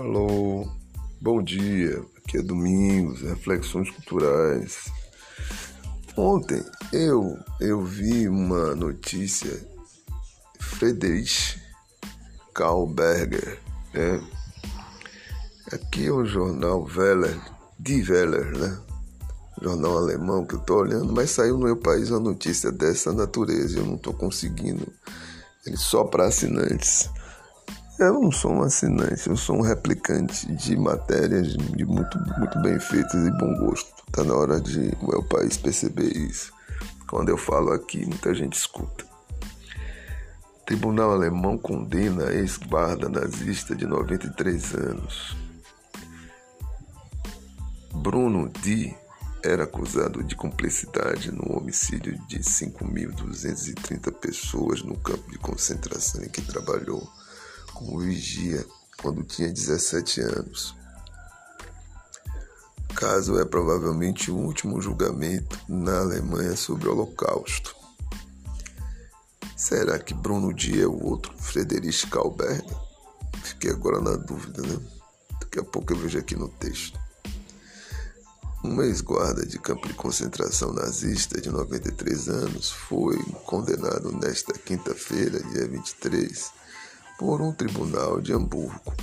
Alô, bom dia. Aqui é Domingos, Reflexões Culturais. Ontem eu eu vi uma notícia Friedrich Karlberger, né? Aqui é o jornal Weller, Die Weller, né? Jornal alemão que eu tô olhando, mas saiu no meu país uma notícia dessa natureza, eu não tô conseguindo. Ele só para assinantes. Eu não sou um assinante, eu sou um replicante de matérias de muito, muito bem feitas e bom gosto. Tá na hora de o meu país perceber isso. Quando eu falo aqui, muita gente escuta. O tribunal alemão condena ex-guarda nazista de 93 anos. Bruno D. era acusado de cumplicidade no homicídio de 5.230 pessoas no campo de concentração em que trabalhou vigia quando tinha 17 anos. O caso é provavelmente o último julgamento na Alemanha sobre o Holocausto. Será que Bruno Dia é o outro Friedrich Kalberg? Fiquei agora na dúvida, né? Daqui a pouco eu vejo aqui no texto. Um ex-guarda de campo de concentração nazista de 93 anos foi condenado nesta quinta-feira, dia 23, por um tribunal de Hamburgo,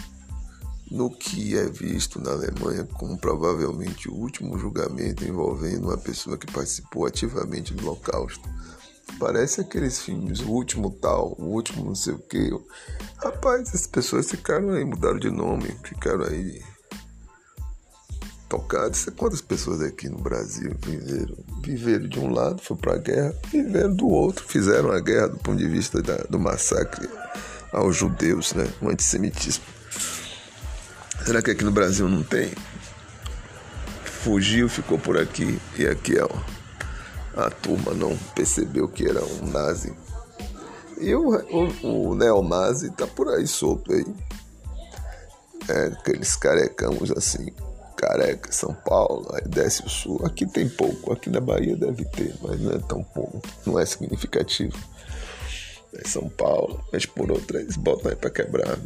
no que é visto na Alemanha como provavelmente o último julgamento envolvendo uma pessoa que participou ativamente do Holocausto. Parece aqueles filmes, o último tal, o último não sei o que. Rapaz, as pessoas ficaram aí, mudaram de nome, ficaram aí tocados. Quantas pessoas aqui no Brasil viveram? Viveram de um lado, foi para a guerra, viveram do outro, fizeram a guerra do ponto de vista da, do massacre aos judeus, né? O antissemitismo. Será que aqui no Brasil não tem? Fugiu, ficou por aqui e aqui ó, a turma não percebeu que era um nazi. E o, o, o neonazi tá por aí solto aí. É, aqueles carecamos assim, careca, São Paulo, aí desce o sul. Aqui tem pouco, aqui na Bahia deve ter, mas não é tão pouco, não é significativo. São Paulo, mas por outra eles botam aí para quebrar.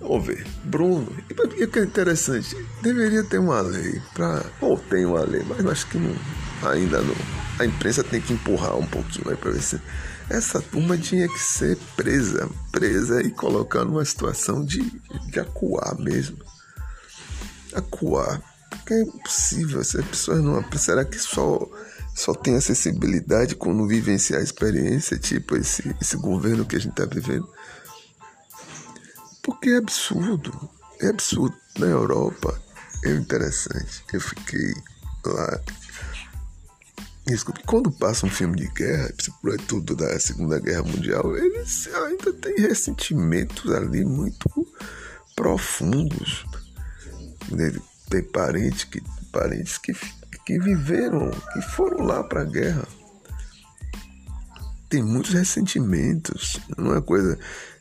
Vamos ver. Bruno, e o que é interessante, deveria ter uma lei para. Ou tem uma lei, mas acho que não, ainda não. A imprensa tem que empurrar um pouquinho aí para ver se. Essa turma tinha que ser presa, presa e colocar numa situação de, de acuar mesmo. Acuar. Porque é impossível, as pessoas não. Será que só só tem acessibilidade quando vivenciar a experiência, tipo esse, esse governo que a gente está vivendo. Porque é absurdo, é absurdo. Na Europa é interessante. Eu fiquei lá. Desculpe, quando passa um filme de guerra, tudo da Segunda Guerra Mundial, eles ainda têm ressentimentos ali muito profundos. Tem parentes que, parentes que que viveram, que foram lá para a guerra. Tem muitos ressentimentos, não é coisa.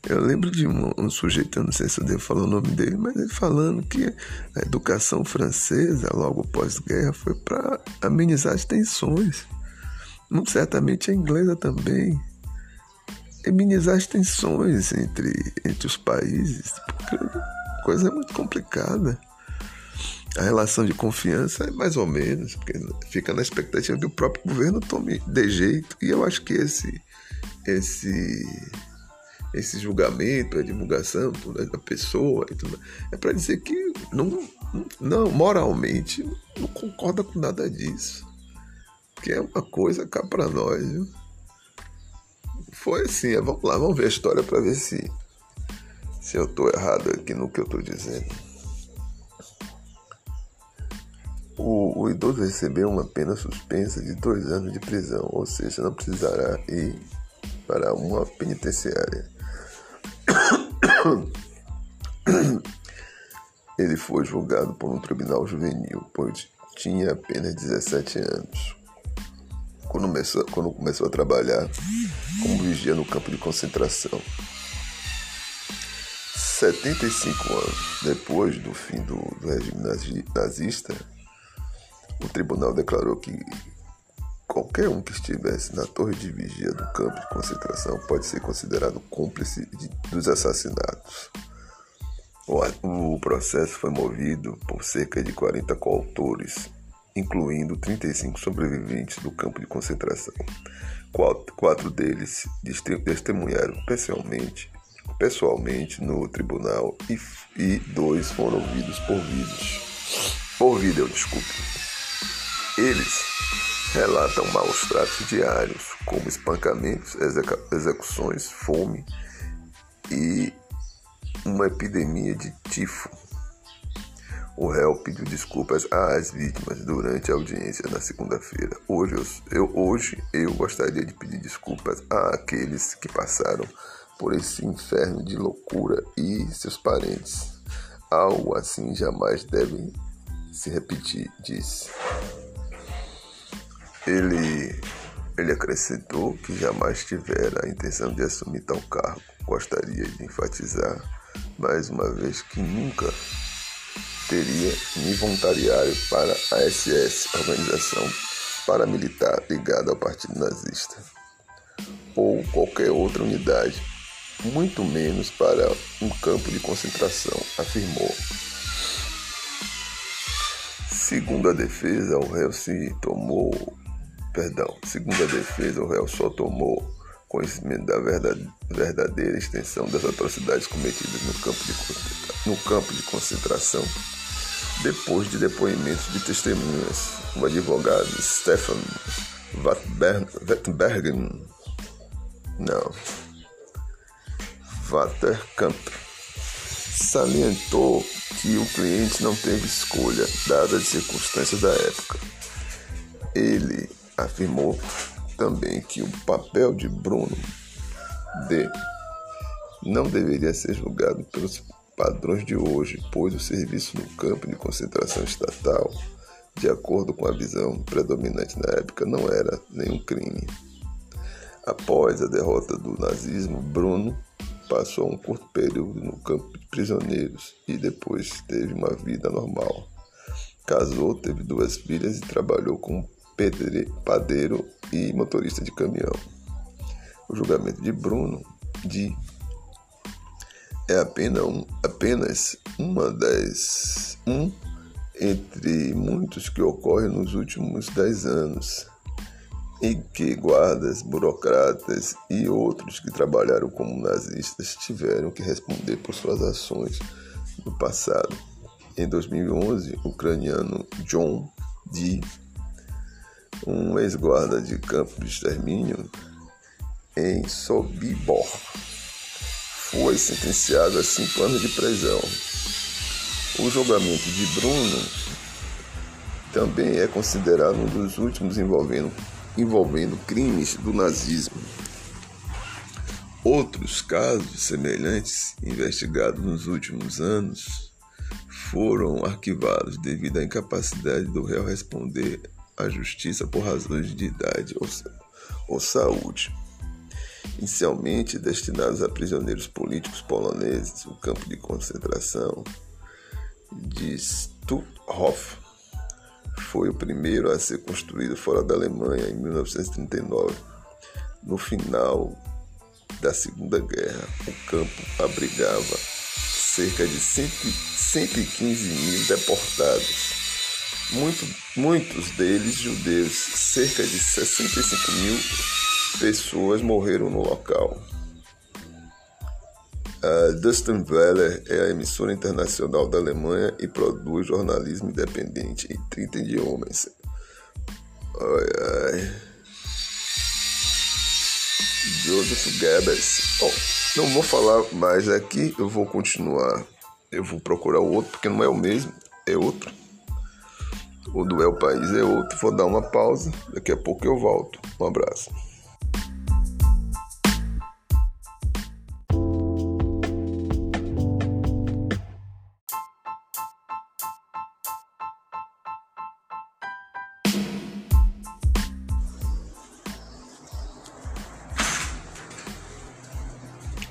Eu lembro de um, um, sujeito, eu não sei se eu devo falar o nome dele, mas ele falando que a educação francesa, logo pós-guerra, foi para amenizar as tensões. Muito certamente a inglesa também. Amenizar as tensões entre, entre os países, porque a coisa é muito complicada. A relação de confiança é mais ou menos, porque fica na expectativa que o próprio governo tome de jeito. E eu acho que esse, esse, esse julgamento, a divulgação da pessoa e tudo, é para dizer que não, não, moralmente, não concorda com nada disso. Que é uma coisa cá para nós, viu? Foi assim, é, vamos lá, vamos ver a história para ver se, se eu estou errado aqui no que eu estou dizendo. O, o, idoso recebeu uma pena suspensa de dois anos de prisão, ou seja, não precisará ir para uma penitenciária. Ele foi julgado por um tribunal juvenil, pois tinha apenas 17 anos. Quando começou, quando começou a trabalhar como vigia no campo de concentração. 75 anos depois do fim do, do regime nazista, o tribunal declarou que qualquer um que estivesse na torre de vigia do campo de concentração pode ser considerado cúmplice de, dos assassinatos. O processo foi movido por cerca de 40 coautores, incluindo 35 sobreviventes do campo de concentração. Quatro, quatro deles testemunharam pessoalmente, pessoalmente no tribunal e, e dois foram ouvidos por vídeos. Por vídeo, desculpe. Eles relatam maus tratos diários, como espancamentos, execuções, fome e uma epidemia de tifo. O réu pediu desculpas às vítimas durante a audiência na segunda-feira. Hoje eu, hoje eu gostaria de pedir desculpas àqueles que passaram por esse inferno de loucura e seus parentes. Algo assim jamais deve se repetir, disse. Ele, ele acrescentou que jamais tivera a intenção de assumir tal cargo. Gostaria de enfatizar mais uma vez que nunca teria me voluntariado para a SS, organização paramilitar ligada ao Partido Nazista, ou qualquer outra unidade, muito menos para um campo de concentração, afirmou. Segundo a defesa, o réu se tomou, perdão, segundo a defesa, o réu só tomou conhecimento da verdadeira extensão das atrocidades cometidas no campo de, no campo de concentração depois de depoimentos de testemunhas. O advogado Stefan Wettenbergen, não, Waterkamp, salientou que o cliente não teve escolha, dadas as circunstâncias da época. Ele afirmou também que o papel de Bruno D não deveria ser julgado pelos padrões de hoje, pois o serviço no campo de concentração estatal, de acordo com a visão predominante na época, não era nenhum crime. Após a derrota do nazismo, Bruno passou um curto período no campo de prisioneiros e depois teve uma vida normal. Casou, teve duas filhas e trabalhou como padeiro e motorista de caminhão. O julgamento de Bruno de é apenas, um, apenas uma das um entre muitos que ocorrem nos últimos dez anos, em que guardas, burocratas e outros que trabalharam como nazistas tiveram que responder por suas ações no passado. Em 2011, o ucraniano John D um ex-guarda de campo de extermínio em Sobibor. Foi sentenciado a cinco anos de prisão. O julgamento de Bruno também é considerado um dos últimos envolvendo, envolvendo crimes do nazismo. Outros casos semelhantes investigados nos últimos anos foram arquivados devido à incapacidade do réu responder à justiça por razões de idade ou, ou saúde. Inicialmente destinados a prisioneiros políticos poloneses, o campo de concentração de Stutthof foi o primeiro a ser construído fora da Alemanha em 1939. No final da Segunda Guerra, o campo abrigava cerca de 115 mil deportados muito, muitos deles judeus. Cerca de 65 mil pessoas morreram no local. A Dustin Weller é a emissora internacional da Alemanha e produz jornalismo independente em 30 idiomas. Ai, ai. Joseph Goebbels. Bom, não vou falar mais aqui, eu vou continuar. Eu vou procurar outro, porque não é o mesmo, é outro. O do El País é outro. Vou dar uma pausa, daqui a pouco eu volto. Um abraço.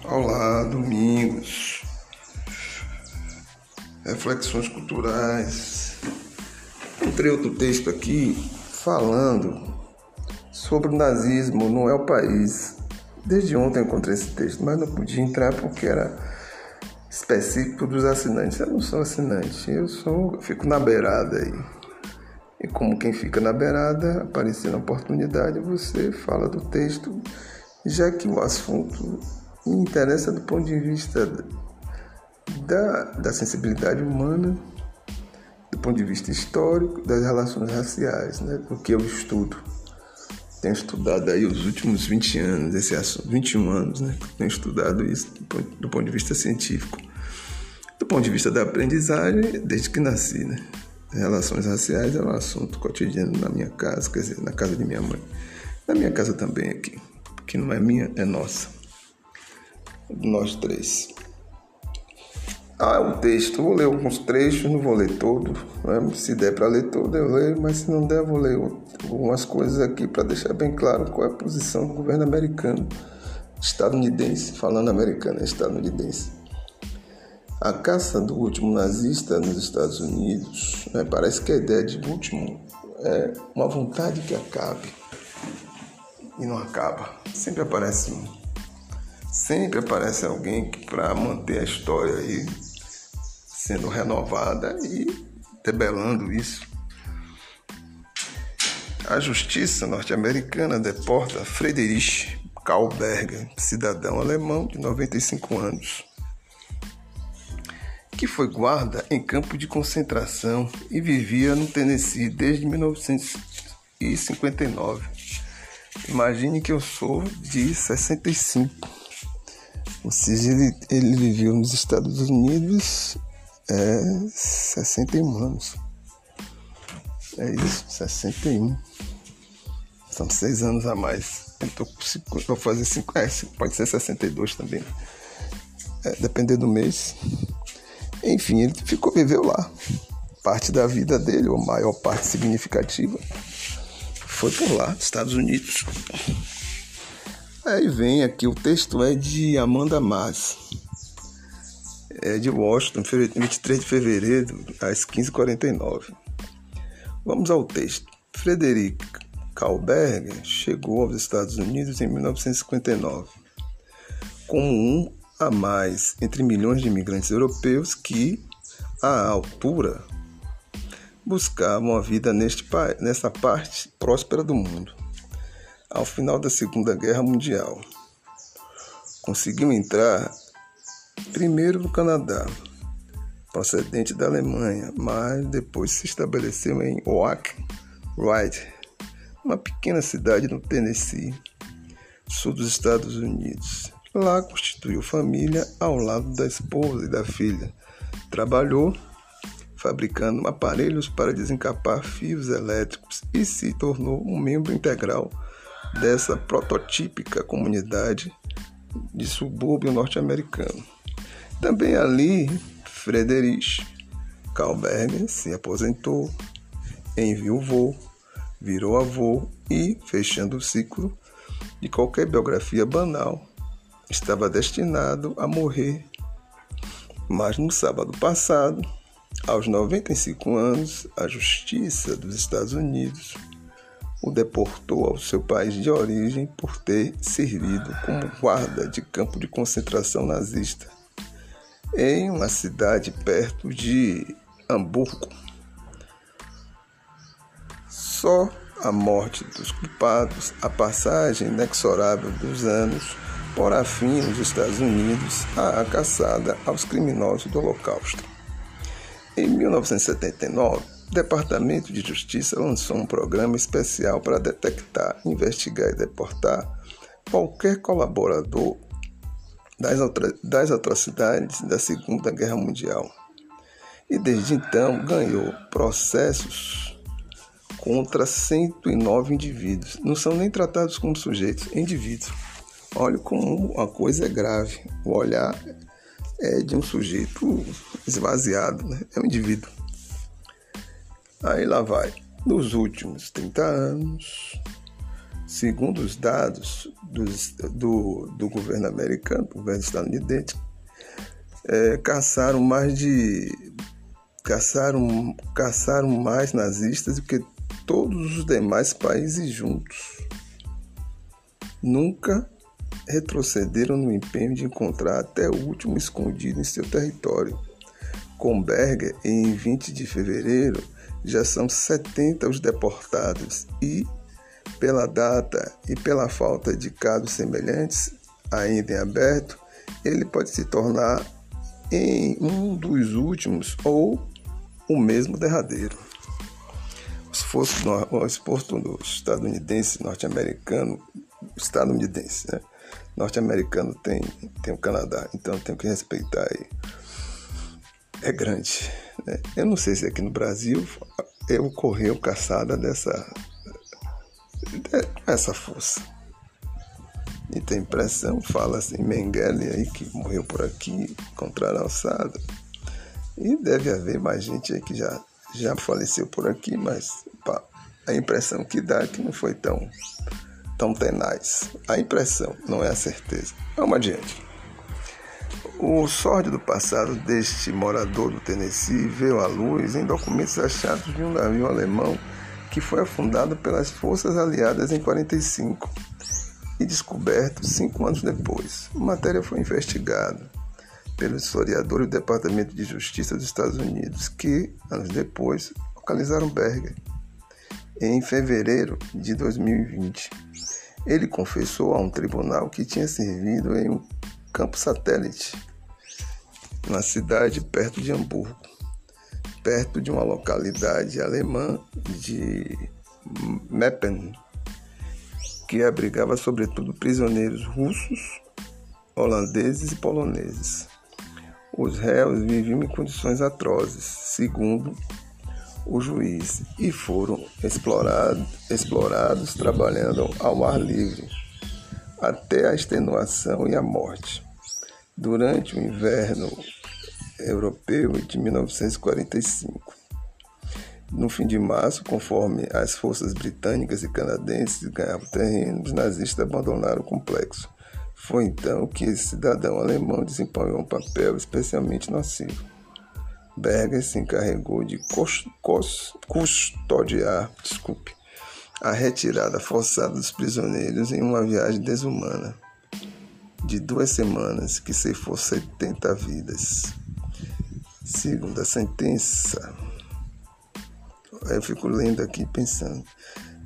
Olá, domingos. Reflexões culturais encontrei outro texto aqui falando sobre o nazismo não é o país. Desde ontem eu encontrei esse texto, mas não podia entrar porque era específico dos assinantes. Eu não sou assinante, eu sou, eu fico na beirada aí. E como quem fica na beirada, aparecendo a oportunidade, você fala do texto, já que o assunto me interessa do ponto de vista da, da sensibilidade humana, ponto de vista histórico, das relações raciais, né, do que eu estudo. Tenho estudado aí os últimos 20 anos, esse assunto, 21 anos, né, tenho estudado isso do ponto, do ponto de vista científico. Do ponto de vista da aprendizagem, desde que nasci, né? Relações raciais é um assunto cotidiano na minha casa, quer dizer, na casa de minha mãe. Na minha casa também aqui, que não é minha, é nossa. Nós três. Ah, o texto, vou ler alguns trechos, não vou ler todo. Né? Se der para ler todo, eu leio, mas se não der, eu vou ler algumas coisas aqui para deixar bem claro qual é a posição do governo americano, estadunidense, falando americano, é estadunidense. A caça do último nazista nos Estados Unidos, né? parece que a ideia de último é uma vontade que acabe e não acaba. Sempre aparece um sempre aparece alguém que para manter a história aí sendo renovada e debelando isso. A justiça norte-americana deporta Friedrich Kahlberger, cidadão alemão de 95 anos, que foi guarda em campo de concentração e vivia no Tennessee desde 1959. Imagine que eu sou de 65. Ou seja, ele, ele viveu nos Estados Unidos é 61 anos. É isso, 61. São seis anos a mais. Com vou fazer cinco, é, pode ser 62 também. É, depender do mês. Enfim, ele ficou, viveu lá. Parte da vida dele, ou maior parte significativa, foi por lá, Estados Unidos. Aí vem aqui, o texto é de Amanda Mas, é de Washington, 23 de fevereiro, às 15h49. Vamos ao texto. Frederic Kalberger chegou aos Estados Unidos em 1959, como um a mais entre milhões de imigrantes europeus que, à altura, buscavam a vida neste, nesta parte próspera do mundo ao final da Segunda Guerra Mundial. Conseguiu entrar primeiro no Canadá, procedente da Alemanha, mas depois se estabeleceu em Oak Ridge, uma pequena cidade no Tennessee, sul dos Estados Unidos. Lá constituiu família ao lado da esposa e da filha. Trabalhou fabricando aparelhos para desencapar fios elétricos e se tornou um membro integral dessa prototípica comunidade de subúrbio norte-americano. Também ali, Friedrich Kalberger se aposentou, enviou virou avô e, fechando o ciclo de qualquer biografia banal, estava destinado a morrer. Mas no sábado passado, aos 95 anos, a Justiça dos Estados Unidos o deportou ao seu país de origem por ter servido como guarda de campo de concentração nazista em uma cidade perto de Hamburgo. Só a morte dos culpados, a passagem inexorável dos anos, porá fim nos Estados Unidos à caçada aos criminosos do Holocausto. Em 1979, o Departamento de Justiça lançou um programa especial para detectar, investigar e deportar qualquer colaborador das, das atrocidades da Segunda Guerra Mundial. E desde então ganhou processos contra 109 indivíduos. Não são nem tratados como sujeitos, indivíduos. Olha como a coisa é grave. O olhar é de um sujeito esvaziado, né? é um indivíduo. Aí lá vai. Nos últimos 30 anos, segundo os dados do, do governo americano, do governo estadunidense, é, caçaram mais de. Caçaram, caçaram mais nazistas do que todos os demais países juntos. Nunca retrocederam no empenho de encontrar até o último escondido em seu território. Com Berger, em 20 de fevereiro, já são 70 os deportados e, pela data e pela falta de casos semelhantes ainda em aberto, ele pode se tornar em um dos últimos ou o mesmo derradeiro. O esforço, o esforço do estadunidense norte-americano, estadunidense, né? norte-americano tem, tem o Canadá, então tem que respeitar aí. É grande. Né? Eu não sei se aqui no Brasil ocorreu caçada dessa, dessa força. E tem impressão, fala assim, Mengele aí que morreu por aqui, contra a alçada. E deve haver mais gente aí que já, já faleceu por aqui, mas a impressão que dá é que não foi tão tão tenaz. A impressão, não é a certeza. Vamos adiante. O sórdido passado deste morador do Tennessee veio à luz em documentos achados de um navio alemão que foi afundado pelas forças aliadas em 45 e descoberto cinco anos depois. A matéria foi investigada pelo historiador do Departamento de Justiça dos Estados Unidos, que, anos depois, localizaram Berger em fevereiro de 2020. Ele confessou a um tribunal que tinha servido em um campo satélite na cidade perto de Hamburgo, perto de uma localidade alemã de Meppen, que abrigava sobretudo prisioneiros russos, holandeses e poloneses. Os réus viviam em condições atrozes, segundo o juiz e foram explorados, explorados trabalhando ao ar livre até a extenuação e a morte. Durante o inverno europeu de 1945. No fim de março, conforme as forças britânicas e canadenses ganhavam terreno, os nazistas abandonaram o complexo. Foi então que esse cidadão alemão desempenhou um papel especialmente nocivo. Berger se encarregou de custodiar desculpe, a retirada forçada dos prisioneiros em uma viagem desumana de duas semanas que ceifou 70 vidas. Segundo a sentença, eu fico lendo aqui pensando,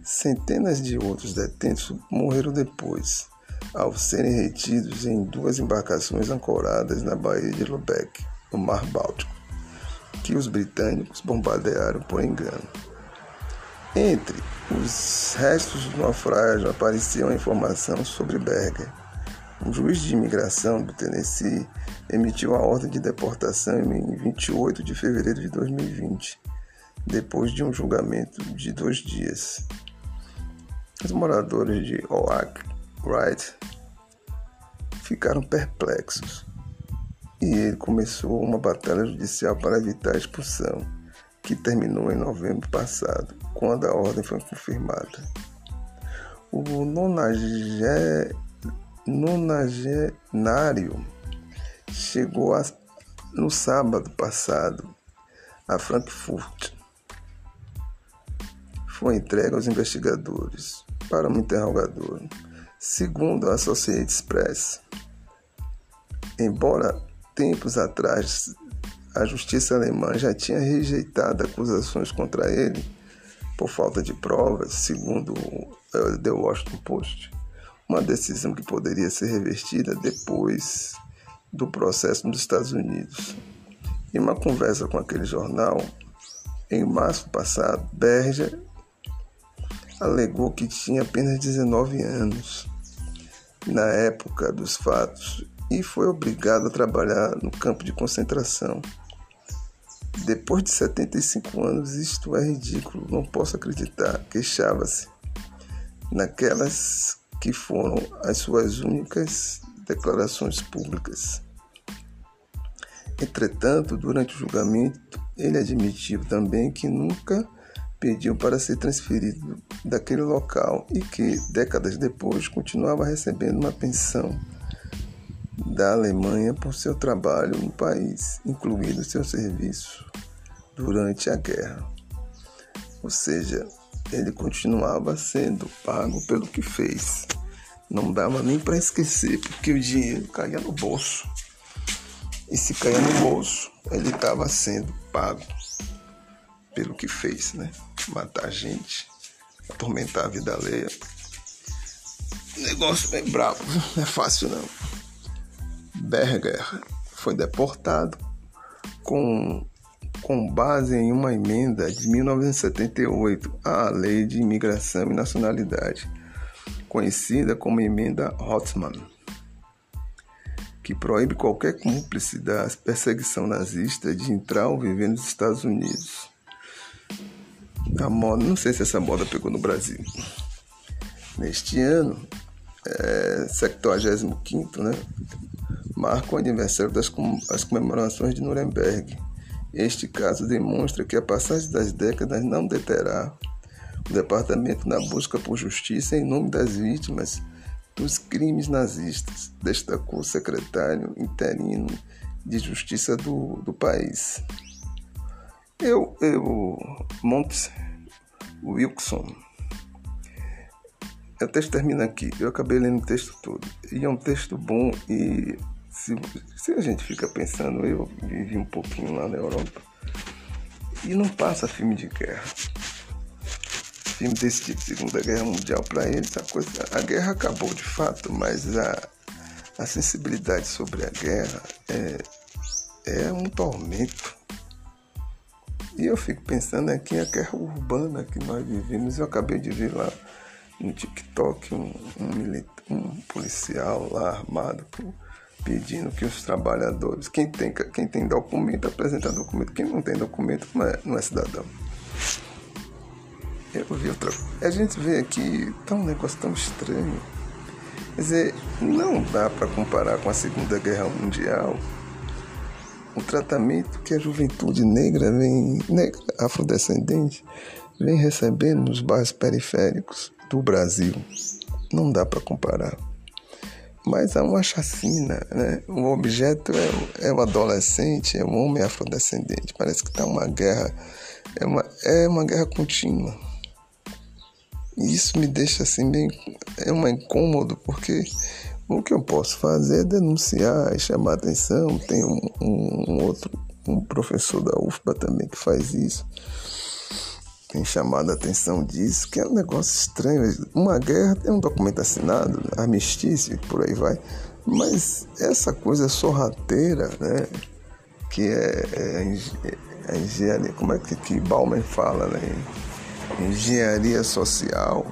centenas de outros detentos morreram depois, ao serem retidos em duas embarcações ancoradas na Baía de Lubeck, no Mar Báltico que os britânicos bombardearam por engano. Entre os restos do naufrágio aparecia uma informação sobre Berger. O juiz de imigração do Tennessee emitiu a ordem de deportação em 28 de fevereiro de 2020, depois de um julgamento de dois dias. Os moradores de Oak Wright ficaram perplexos e ele começou uma batalha judicial para evitar a expulsão, que terminou em novembro passado, quando a ordem foi confirmada. O nonagenário chegou a, no sábado passado a Frankfurt. Foi entregue aos investigadores para um interrogador. Segundo a Associated Press, embora tempos atrás, a justiça alemã já tinha rejeitado acusações contra ele por falta de provas, segundo o The Washington Post, uma decisão que poderia ser revertida depois do processo nos Estados Unidos. Em uma conversa com aquele jornal, em março passado, Berger alegou que tinha apenas 19 anos na época dos fatos e foi obrigado a trabalhar no campo de concentração. Depois de 75 anos, isto é ridículo, não posso acreditar, queixava-se. Naquelas que foram as suas únicas declarações públicas. Entretanto, durante o julgamento, ele admitiu também que nunca pediu para ser transferido daquele local e que, décadas depois, continuava recebendo uma pensão da Alemanha por seu trabalho no país, incluindo seu serviço durante a guerra. Ou seja, ele continuava sendo pago pelo que fez. Não dava nem para esquecer, porque o dinheiro caía no bolso. E se caía no bolso, ele estava sendo pago pelo que fez, né? Matar gente, atormentar a vida alheia. Negócio bem bravo, não é fácil não. Berger foi deportado com, com base em uma emenda de 1978 à Lei de Imigração e Nacionalidade, conhecida como Emenda Hotzmann, que proíbe qualquer cúmplice da perseguição nazista de entrar ou viver nos Estados Unidos. A moda, não sei se essa moda pegou no Brasil. Neste ano, é, 75, né? marca o aniversário das as comemorações de Nuremberg. Este caso demonstra que a passagem das décadas não deterá o departamento na busca por justiça em nome das vítimas dos crimes nazistas, destacou o secretário interino de Justiça do, do país. Eu, eu, Montes Wilson. O texto termina aqui. Eu acabei lendo o texto todo. E é um texto bom e se, se a gente fica pensando, eu vivi um pouquinho lá na Europa e não passa filme de guerra. Filme desse tipo, Segunda Guerra Mundial, para eles a coisa. A guerra acabou de fato, mas a, a sensibilidade sobre a guerra é, é um tormento. E eu fico pensando aqui a guerra urbana que nós vivemos. Eu acabei de ver lá no TikTok um, um, um policial lá armado pedindo que os trabalhadores, quem tem, quem tem documento, apresenta documento, quem não tem documento não é, não é cidadão. Eu vi outra A gente vê aqui, tá um negócio tão estranho. Quer dizer, não dá para comparar com a Segunda Guerra Mundial o tratamento que a juventude negra vem, negra, afrodescendente, vem recebendo nos bairros periféricos do Brasil. Não dá para comparar mas há uma chacina, né? O objeto é, é um adolescente, é um homem afrodescendente. Parece que está uma guerra, é uma, é uma guerra contínua. E isso me deixa assim bem, é um incômodo, porque o que eu posso fazer é denunciar e chamar atenção. Tem um, um, um outro, um professor da UFBA também que faz isso tem chamado a atenção disso, que é um negócio estranho. Uma guerra tem um documento assinado, armistício, por aí vai. Mas essa coisa sorrateira, né? Que é, é a engenharia, como é que, que Bauman fala, né? Engenharia social,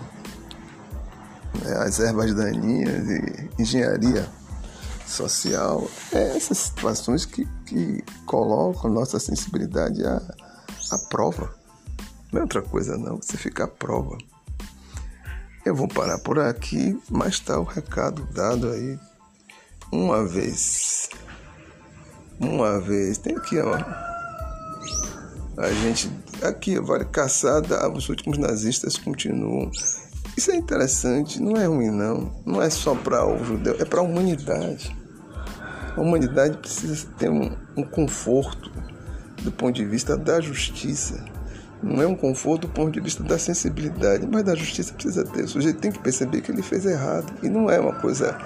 né? as ervas daninhas e engenharia social. É essas situações que, que colocam nossa sensibilidade à, à prova. Não é outra coisa não, você fica à prova. Eu vou parar por aqui, mas está o recado dado aí. Uma vez. Uma vez. Tem aqui, ó. A gente. Aqui, Vale Caçada, os últimos nazistas continuam. Isso é interessante, não é ruim não. Não é só para o judeu, é para a humanidade. A humanidade precisa ter um, um conforto do ponto de vista da justiça não é um conforto do ponto de vista da sensibilidade, mas da justiça precisa ter. O sujeito tem que perceber que ele fez errado. E não é uma coisa,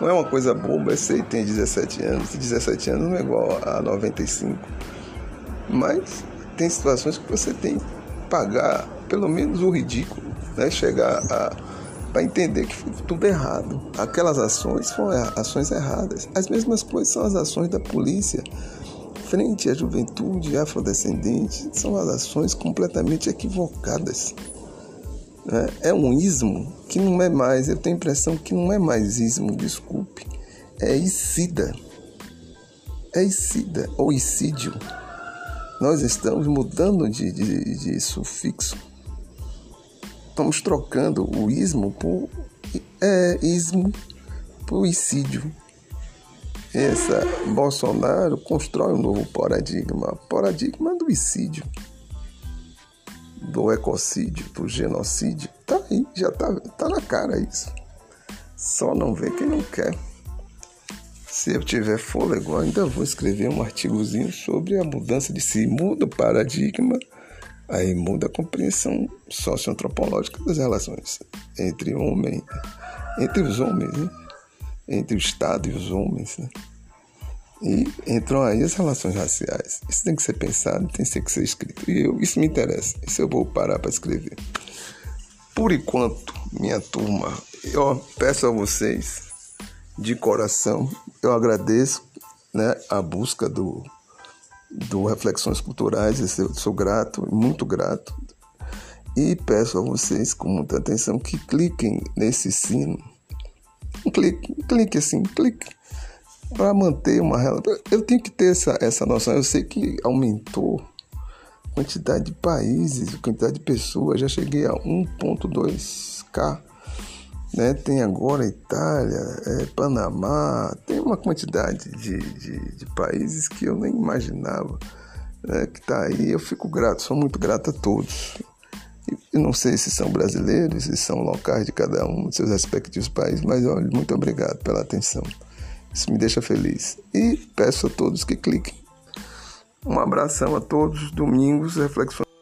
não é uma coisa boba. Eu sei, tem 17 anos, e 17 anos não é igual a 95. Mas tem situações que você tem que pagar pelo menos o ridículo, né? Chegar a para entender que foi tudo errado. Aquelas ações foram ações erradas. As mesmas coisas são as ações da polícia frente à juventude afrodescendente são as ações completamente equivocadas. Né? É um ismo que não é mais, eu tenho a impressão que não é mais ismo, desculpe, é isida. É isida ou isídio. Nós estamos mudando de, de, de sufixo. Estamos trocando o ismo por é, ismo por isídio essa Bolsonaro constrói um novo paradigma, paradigma do icídio, do ecocídio, do genocídio. Tá aí, já tá, tá na cara isso. Só não vê quem não quer. Se eu tiver fôlego, ainda vou escrever um artigozinho sobre a mudança de se muda o paradigma, aí muda a compreensão socioantropológica das relações entre homem entre os homens? Entre o Estado e os homens. Né? E entram aí as relações raciais. Isso tem que ser pensado, tem que ser escrito. E eu, isso me interessa. Isso eu vou parar para escrever. Por enquanto, minha turma, eu peço a vocês de coração, eu agradeço né, a busca do, do Reflexões Culturais, eu sou grato, muito grato. E peço a vocês com muita atenção que cliquem nesse sino. Um clique, um clique assim, um clique. Para manter uma relação. Eu tenho que ter essa, essa noção. Eu sei que aumentou a quantidade de países, a quantidade de pessoas. Já cheguei a 1,2K. Né? Tem agora Itália, é, Panamá, tem uma quantidade de, de, de países que eu nem imaginava né, que está aí. Eu fico grato, sou muito grato a todos. Eu não sei se são brasileiros, se são locais de cada um dos seus respectivos países, mas olha, muito obrigado pela atenção. Isso me deixa feliz. E peço a todos que cliquem. Um abração a todos. Domingos, reflexões.